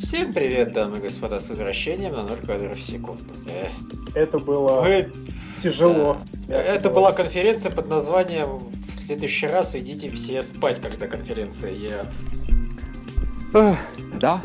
Всем привет, дамы и господа, с возвращением на 0 кадров в секунду. Эх. Это было Мы- тяжело. Это была конференция под названием «В следующий раз идите все спать, когда конференция я Да.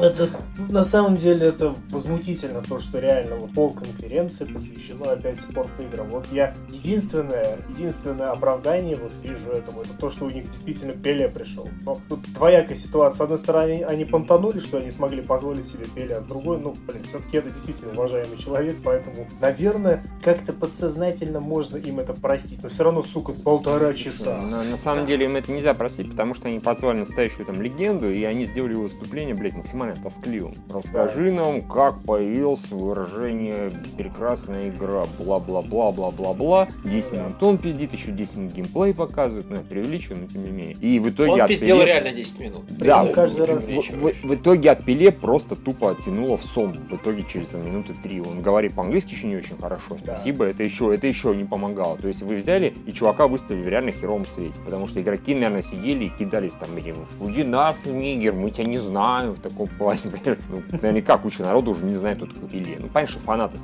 Это на самом деле это возмутительно, то, что реально вот пол конференции посвящено опять спорт-играм. Вот я единственное, единственное оправдание вот вижу этому, это то, что у них действительно Пеле пришел. Но тут двоякая ситуация. С одной стороны, они понтанули, что они смогли позволить себе Пеле, а с другой, ну, блин, все-таки это действительно уважаемый человек, поэтому, наверное, как-то подсознательно можно им это простить. Но все равно, сука, полтора часа. На, на самом деле им это нельзя простить, потому что они позвали настоящую там легенду, и они сделали выступление, блядь, максимально тоскливым. Расскажи нам, как появилось выражение «прекрасная игра», бла-бла-бла, бла-бла-бла. 10 Да. минут он пиздит, еще 10 минут геймплей показывает, ну, я преувеличиваю, но тем не менее. И в итоге Он от пиздел Пеле- реально 10 минут. Да, каждый раз. В, в- в итоге от Пеле просто тупо оттянуло в сон. В итоге через там, минуты три. Он говорит по-английски еще не очень хорошо. Да. Спасибо, это еще, это еще не помогало. То есть вы взяли и чувака выставили в реально херовом свете. Потому что игроки, наверное, сидели и кидались там этим Уйди нахуй, нигер, мы тебя не знаем в таком плане. Ну, наверняка куча народу уже не знает, кто такой Пеле. Ну, понятно, что фанаты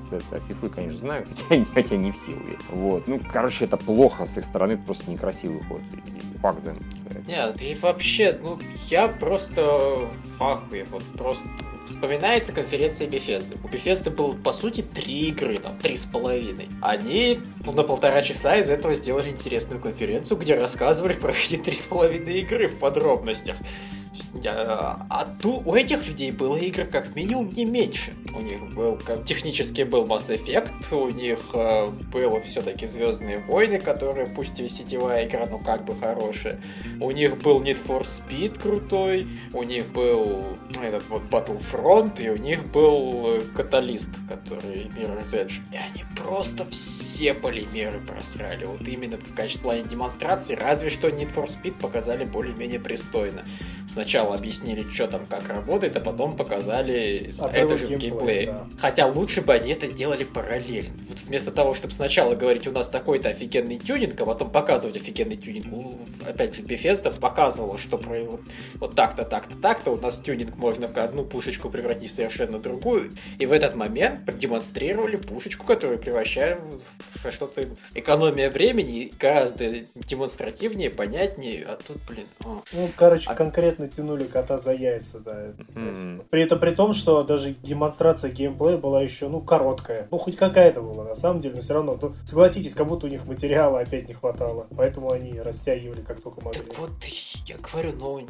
фифы, конечно, знают, хотя, хотя не все, уверен. Вот. Ну, короче, это плохо с их стороны, это просто некрасиво выходит. И Факт за Нет, и вообще, ну, я просто в ахуе, вот просто... Вспоминается конференция Bethesda. У Bethesda было, по сути, три игры, там, три с половиной. Они на полтора часа из этого сделали интересную конференцию, где рассказывали про эти три с половиной игры в подробностях. Я- А ту, у этих людей было игр как минимум не меньше. У них был технически был Mass Effect, у них э, было все-таки Звездные войны, которые пусть и сетевая игра, но как бы хорошая. У них был Need for Speed крутой, у них был этот вот Battlefront, и у них был э, Каталист, который Mirror's Edge. И они просто все полимеры просрали. Вот именно в качестве плане демонстрации, разве что Need for Speed показали более-менее пристойно. Сначала объяснили, что там как работает, а потом показали Отрывок это же в геймплея, геймплее. да. Хотя лучше бы они это сделали параллельно. Вот вместо того, чтобы сначала говорить, у нас такой-то офигенный тюнинг, а потом показывать офигенный тюнинг. Ну, Опять же, Bethesda показывала, что про вот, вот так-то, так-то, так-то у нас тюнинг можно в одну пушечку превратить в совершенно другую. И в этот момент продемонстрировали пушечку, которую превращаем в что-то экономия времени гораздо демонстративнее, понятнее. А тут, блин, а. Ну, короче, А- конкретно тянули кота за яйца, да. ясно. При этом при том, что даже демонстрация геймплея была еще, ну, короткая. Ну, хоть какая-то была, на самом деле, но все равно. Ну, согласитесь, как будто у них материала опять не хватало. Поэтому они растягивали как только могли. Так вот, я говорю, ну,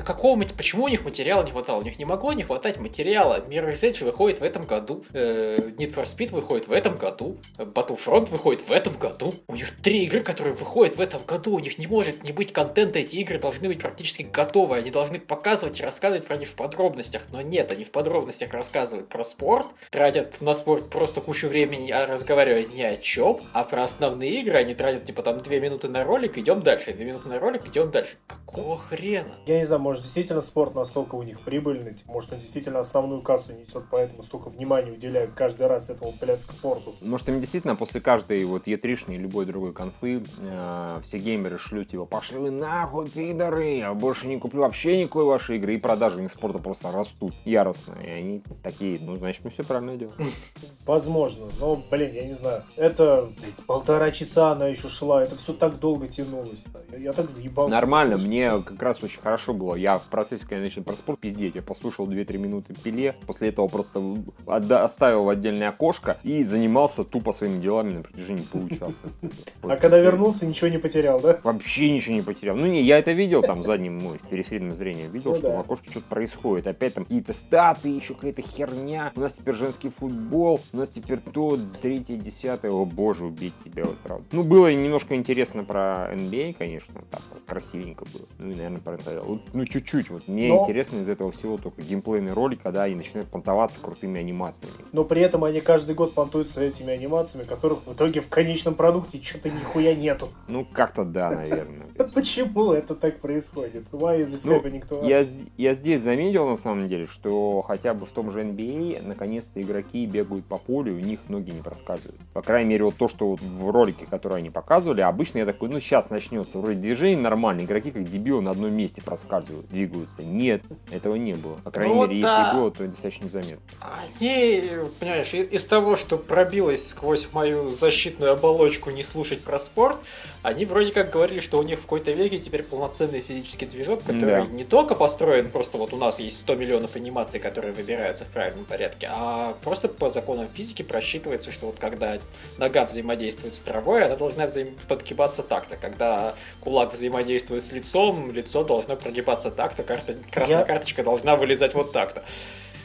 какого, почему у них материала не хватало? У них не могло не хватать материала. Mirror's Edge выходит в этом году, э, Need for Speed выходит в этом году, Battlefront выходит в этом году. У них три игры, которые выходят в этом году. У них не может не быть контента. Эти игры должны быть практически готовы. Они должны показывать и рассказывать про них в подробностях. Но нет, они в подробностях рассказывают про спорт, тратят на спорт просто кучу времени, а разговаривая ни о чем, а про основные игры они тратят типа там две минуты на ролик, идем дальше, две минуты на ролик, идем дальше. Какого хрена? Я не знаю, может, действительно спорт настолько у них прибыльный, типа, может, он действительно основную кассу несет, поэтому столько внимания уделяют каждый раз этому блядскому порту. Может, им действительно после каждой вот E3 любой другой конфы э, все геймеры шлют типа пошли вы нахуй, пидоры, я больше не куплю вообще никакой вашей игры, и продажи у них спорта просто растут яростно, и они такие, ну, значит, мы все правильно делаем. Возможно, но, блин, я не знаю. Это, блядь, полтора часа она еще шла, это все так долго тянулось. Я, я так заебался. Нормально, мне как раз очень хорошо было. Я в процессе, когда начал про спорт пиздеть, я послушал 2-3 минуты пиле, после этого просто отда- оставил в отдельное окошко и занимался тупо своими делами на протяжении получаса. А когда вернулся, ничего не потерял, да? Вообще ничего не потерял. Ну не, я это видел там задним, ну, периферийным зрением. Видел, Ну что в окошке что-то происходит. Опять там какие-то статы, еще какая-то херня. У нас теперь женский футбол, у нас теперь то, третье, десятое. О боже, убить тебя, вот правда. Ну, было немножко интересно про NBA, конечно, так красивенько было. Ну и, наверное, про это. Вот, ну, чуть-чуть. Вот мне Но- интересно из этого всего только геймплейный ролик, когда они начинают понтоваться крутыми анимациями. Но при этом они каждый год понтуются этими анимациями, которых в итоге в конечном продукте что-то нихуя нету. Ну, как-то да, наверное. Почему это так происходит? Why is this happening to us? Я, здесь заметил, на самом деле, что хотя бы в том же NBA наконец-то игроки бегают по полю, у них ноги не проскальзывают. По крайней мере, вот то, что вот в ролике, который они показывали, обычно я такой, ну, сейчас начнется вроде движение нормально, игроки как дебилы на одном месте проскальзывают, двигаются. Нет, этого не было. По крайней Ну мере, да. если было, то достаточно заметно. Они, понимаешь, из того, что пробилось сквозь мою защитную оболочку не слушать про спорт, они вроде как говорили, что у них в какой-то веке теперь полноценный физический движок, который Да. не только построен, просто вот у нас есть 100 миллионов анимаций, которые выбираются в правильном порядке, а просто по законам физики просчитывается, что вот когда нога взаимодействует с травой, она должна взаим- подгибаться так-то. Когда кулак взаимодействует с лицом, лицо должно прогибаться так-то, карта, красная Я- карточка должна вылезать вот так-то.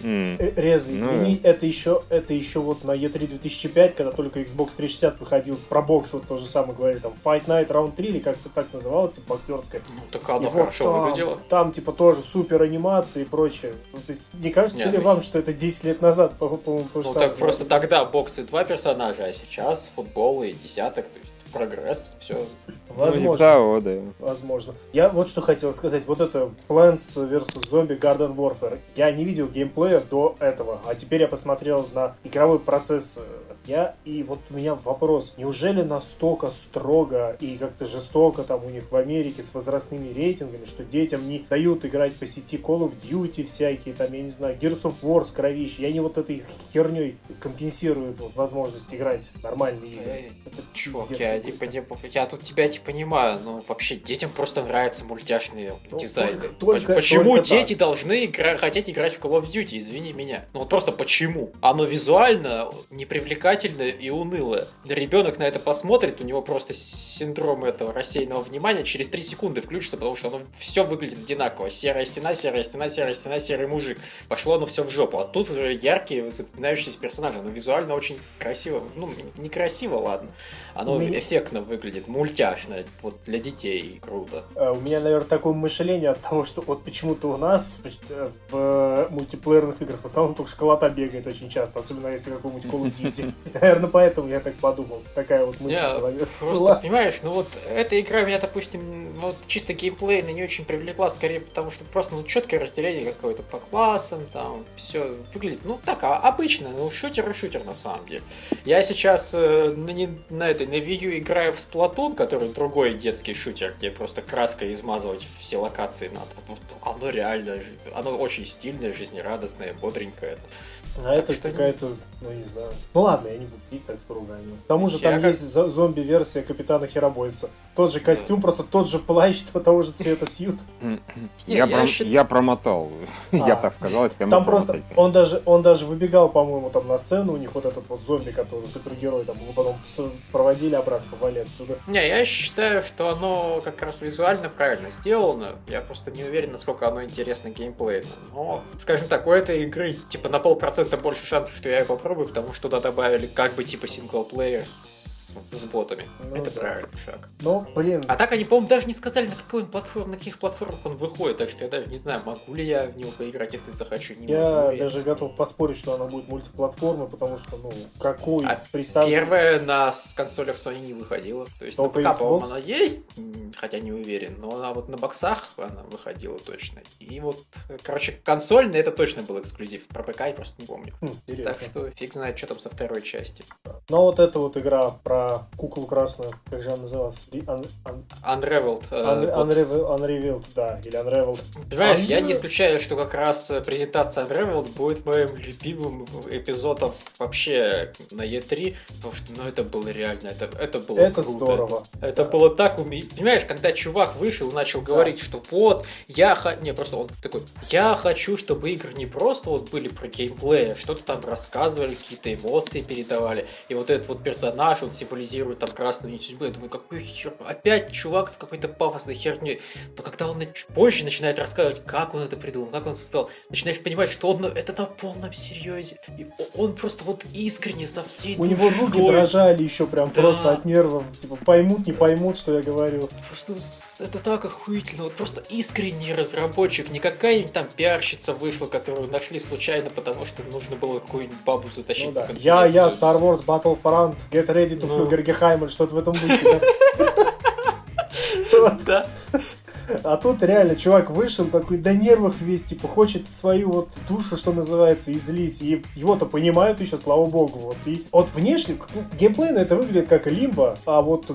Э, Реза, Ну извини, это еще, это еще вот на E3 2005, когда только Xbox 360 выходил, про бокс вот то же самое говорили, там Fight Night Round 3 или как-то так называлось, типа, боксерская. Ну, так оно И вот хорошо там, выглядело. Там, типа, тоже супер анимации и прочее. Ну, то есть, не кажется Не, ли ну- вам, что это 10 лет назад, по- по-моему, то же Ну так просто тогда боксы два персонажа, а сейчас футбол и десяток, то есть прогресс, все. Ну, Возможно. того, да. Возможно. Я вот что хотел сказать. Вот это Plants vs. Zombie Garden Warfare. Я не видел геймплея до этого, а теперь я посмотрел на игровой процесс. Я и вот у меня вопрос. Неужели настолько строго и как-то жестоко там у них в Америке с возрастными рейтингами, что детям не дают играть по сети Call of Duty всякие, там, я не знаю, Gears of War с кровищей. И они вот этой херней компенсируют вот, возможность играть в нормальные игры. Эй, Чувак, я, не пони- я тут тебя не понимаю, но вообще детям просто нравятся мультяшные Ну, дизайны. только- только- почему только дети должны игра- хотеть играть в Call of Duty, извини меня? Ну вот просто почему? Оно визуально непривлекательное и унылое. Ребенок на это посмотрит, у него просто синдром этого рассеянного внимания через 3 секунды включится, потому что оно все выглядит одинаково. Серая стена, серая стена, серая стена, серый мужик. Пошло оно все в жопу. А тут уже яркие, запоминающиеся персонажи. Оно визуально очень красиво. Ну, некрасиво, ладно. Оно меня- эффектно выглядит, мультяшно. Вот для детей круто. А, У меня, наверное, такое мышление от того, что вот почему-то у нас э, в э, мультиплеерных играх в основном только шоколада бегает очень часто, особенно если какой-нибудь Call of Duty. Наверное, поэтому я так подумал. Такая вот мысль голове Просто, была. понимаешь, ну вот эта игра меня, допустим, вот чисто геймплейно не очень привлекла, скорее потому что просто ну, четкое разделение какое-то по классам, там все выглядит, ну так, а, обычно, ну шутер и шутер на самом деле. Я сейчас э, на, не- на этой, на Wii U играю в Splatoon, который другой детский шутер, где просто краской измазывать все локации надо. Вот оно реально, оно очень стильное, жизнерадостное, бодренькое. А это что какая-то, ну не знаю. Ну ладно, я не буду пить так строго. о нем. К тому же Я там как- есть зомби-версия Капитана Херобойца. Тот же костюм, просто тот же плащ, того же цвета сьют. Я, я пром- счит- я промотал. Я А. так сказал, если Там просто, он даже, он даже выбегал, по-моему, там на сцену, у них вот этот вот зомби, который супергерой, там его потом проводили обратно, повали отсюда. Не, я считаю, что оно как раз визуально правильно сделано. Я просто не уверен, насколько оно интересно геймплейно. Но, скажем так, у этой игры типа на полпроцента больше шансов, что я ее попробую, потому что туда добавили как бы типа синглплеер с, с ботами. Ну Это да. правильный шаг. Но, блин, А так они, по-моему, даже не сказали, на какой он платформ, на каких платформах он выходит, так что я даже не знаю, могу ли я в него поиграть, если захочу. Не я могу. Я- даже готов поспорить, что она будет мультиплатформой, потому что, ну, какой А приставка... Первая на консолях Sony не выходила. То есть Только на ПК, по-моему, она есть, хотя не уверен, но она вот на боксах она выходила точно. И вот, короче, консольный это точно был эксклюзив. Про ПК я просто не помню. Хм, интересно. Так что фиг знает, что там со второй части. Но вот эта вот игра про куклу красную, как же она называлась? Un- Un- Unraveled. э, Un- да, или Unraveled. Понимаешь, я не исключаю, что как раз э, презентация Unraveled будет моим любимым эпизодом вообще на E3, потому что, ну, это было реально, это, это было Это круто. здорово. Это было так уме... Понимаешь, когда чувак вышел и начал говорить, что вот, я хочу... Не, просто он такой, я хочу, чтобы игры не просто вот были про геймплей, а что-то там рассказывали, какие-то эмоции передавали. И вот этот вот персонаж, он символизирует там красную нить судьбы. Я думаю, какой хер... Опять чувак с какой-то пафосной херней. Но когда он позже начинает рассказывать, как он это придумал, как он создал, начинаешь понимать, что он это на полном серьезе. И он просто вот искренне со всей У него руки дрожали еще прям да. просто от нервов. Типа поймут, не поймут, что я говорю. Просто это так охуительно. Вот просто искренний разработчик. Не какая-нибудь там пиарщица вышла, которую нашли случайно, потому что нужно было какую-нибудь бабу затащить. Ну, да. Я, я, Star Wars Battlefront, Get Ready to ну... Fly что-то в этом духе. Да. А тут реально чувак вышел такой до нервов весь, типа, хочет свою вот душу, что называется, излить. И его-то понимают еще, слава богу. Вот. И вот внешне, ну, геймплейно это выглядит как лимба, а вот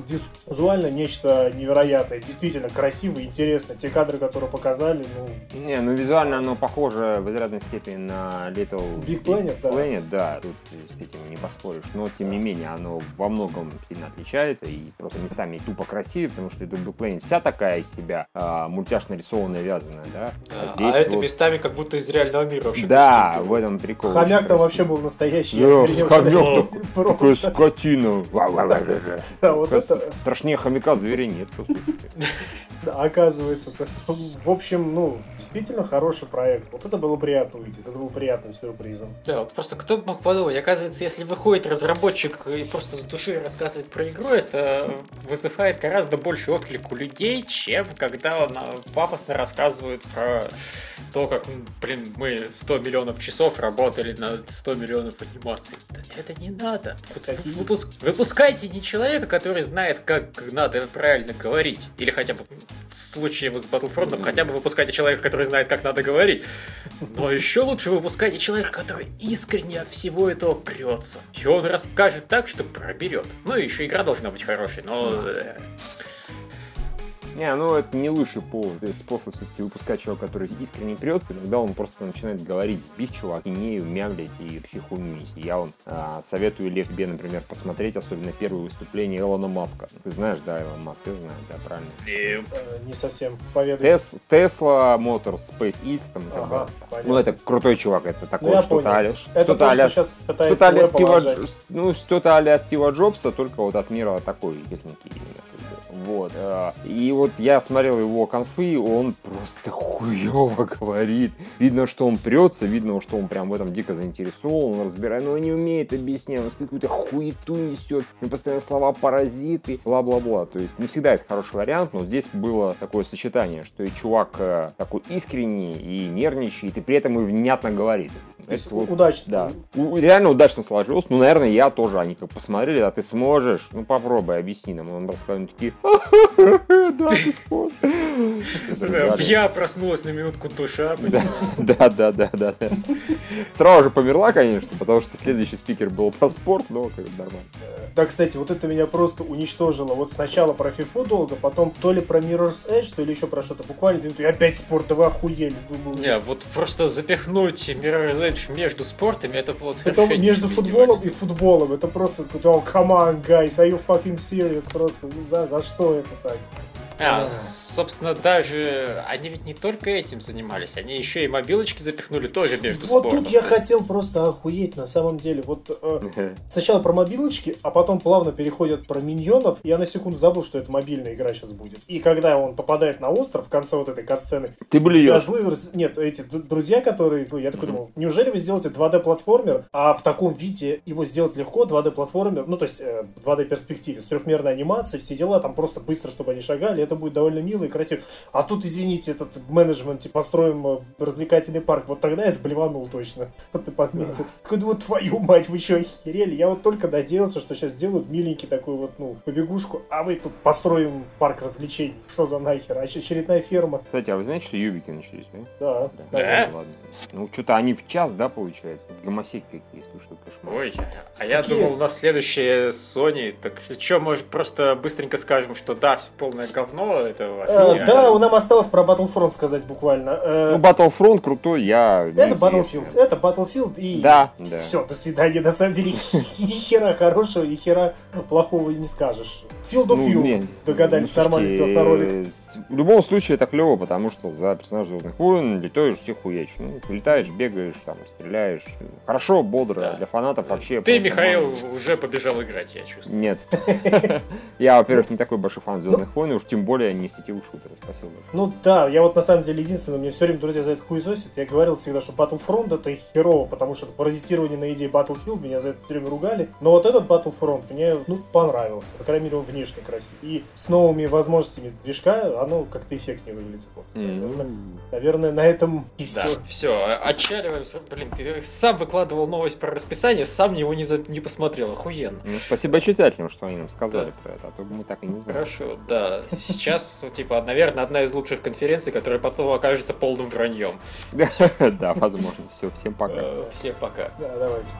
визуально нечто невероятное. Действительно красиво и интересно. Те кадры, которые показали, ну... Не, ну визуально оно похоже в изрядной степени на Little Big Planet, да. Planet, да. Тут с этим не поспоришь. Но, тем не менее, оно во многом сильно отличается и просто местами тупо красивее, потому что Little Big Planet вся такая из себя а, мультяшно рисованная, вязаная, да? А, а, здесь а это вот... местами как будто из реального мира вообще. Да, в этом прикол. Хомяк там вообще был настоящий. Да, хомяк такой скотина. Да, вот это... Страшнее хомяка зверя нет, послушайте. Да, оказывается. В общем, ну, действительно хороший проект. Вот это было приятно увидеть, это был приятным сюрпризом. Да, вот просто кто бы мог подумать, оказывается, если выходит разработчик и просто с души рассказывает про игру, это вызывает гораздо больше отклик у людей, чем когда он пафосно рассказывает про то, как, блин, мы 100 миллионов часов работали над 100 миллионов анимаций. Это не надо. Выпуск... Выпускайте не человека, который знает, как надо правильно говорить. Или хотя бы в случае вот с Battlefront, хотя бы выпускайте человека, который знает, как надо говорить. Но еще лучше выпускайте человека, который искренне от всего этого прется. И он расскажет так, что проберет. Ну и еще игра должна быть хорошей, но... Э, не, ну это не лучший повод. Это способ все-таки выпускать человека, который искренне прется, иногда он просто начинает говорить, сбить чувак, и не мямлить и вообще хуйню нести. Я он а, советую Лев тебе, например, посмотреть, особенно первое выступление Илона Маска. Ты знаешь, да, Илон Маск, я знаю, да, правильно? Э, не совсем, поведай. Тесла, Motors, SpaceX, там, ага, ну это крутой чувак, это такой, ну, что-то а что-то а что-то а Стива, ну, что-то а Стива Джобса, только вот от мира такой техники вот. Э, и вот я смотрел его конфы, он просто хуево говорит. Видно, что он прется, видно, что он прям в этом дико заинтересован, он разбирает, но он не умеет объяснять, он какую-то хуету несет, он постоянно слова паразиты, бла-бла-бла. То есть не всегда это хороший вариант, но здесь было такое сочетание, что и чувак э, такой искренний и нервничает, и при этом и внятно говорит. Это вот, удачно. Да. Реально удачно сложилось. Ну, наверное, я тоже. Они как посмотрели, а ты сможешь? Ну, попробуй, объясни нам. Он рассказывает, такие, да, ты сможешь. Я проснулась на минутку душа. Да, да, да, да. Сразу же померла, конечно, потому что следующий спикер был про спорт, но как нормально. Да, кстати, вот это меня просто уничтожило. Вот сначала про FIFA долго, потом то ли про Mirror's Edge, то ли еще про что-то. Буквально и опять спорт, да вы охуели. Думаю. Не, вот просто запихнуть Mirror's Edge между спортами, это было совершенно Это между футболом и футболом. Это просто, oh, come on, guys, are you fucking serious? Просто, ну, за, за что это так? А, собственно, даже они ведь не только этим занимались, они еще и мобилочки запихнули тоже между Вот спортом. тут я хотел просто охуеть на самом деле. Вот э, сначала про мобилочки, а потом плавно переходят про миньонов. Я на секунду забыл, что это мобильная игра сейчас будет. И когда он попадает на остров в конце вот этой катсцены, ты блюешь. Злые, нет, эти друзья, которые злые, я такой думал, неужели вы сделаете 2D-платформер, а в таком виде его сделать легко, 2D-платформер, ну то есть э, 2D перспективе, с трехмерной анимацией, все дела, там просто быстро, чтобы они шагали, это будет довольно мило и красиво. А тут, извините, этот менеджмент, типа, построим э, развлекательный парк. Вот тогда я сблеванул точно. Вот ты подметил. Какой вот твою мать, вы что, охерели? Я вот только надеялся, что сейчас сделают миленький такой вот, ну, побегушку, а вы тут построим парк развлечений. Что за нахер? А очередная ферма. Кстати, а вы знаете, что юбики начались, да? Да. Да? да? Ладно. Ну, что-то они в час, да, получается? Гомосеки какие, слушай, кошмар. Ой, а я Какие? думал, у нас следующее Sony. Так что, может, просто быстренько скажем, что да, полное говно говно, это вообще Э, нереально. Да, нам осталось про Battlefront сказать буквально. Э, Ну, Battlefront крутой, я... Это. Battlefield, это Battlefield и... Да, да. Все, до свидания. На самом деле, ни хера хорошего, ни хера плохого не скажешь. Field of Ну, View догадались ну, нормально сделать на ролик. В любом случае это клево, потому что за персонажа Звездных войн летаешь, всех хуячишь. Ну, летаешь, бегаешь, там, стреляешь. Хорошо, бодро. Да. Для фанатов вообще... Ты, Михаил, уже побежал играть, я чувствую. Нет. Я, во-первых, не такой большой фан Звездных войн, уж тем более не сетевых шутеров. Спасибо большое. Ну да, я вот на самом деле единственное, мне все время друзья за это хуесосят. Я говорил всегда, что Battlefront это херово, потому что это паразитирование на идее Battlefield, меня за это все время ругали. Но вот этот Battlefront мне, ну, понравился. По крайней мере, он внешне красив. И с новыми возможностями движка оно как-то эффектнее выглядит. Вот. Наверное, наверное, на этом и все. Да, все, отчаливаемся. Блин, ты сам выкладывал новость про расписание, сам его не, за- не посмотрел, охуенно. Ну, спасибо читателям, что они нам сказали про это, а то мы так и не знали. Хорошо, да. Сейчас, ну, типа, наверное, одна из лучших конференций, которая потом окажется полным враньем. Да, возможно. Все, всем пока. Э, Всем пока. Да, давайте.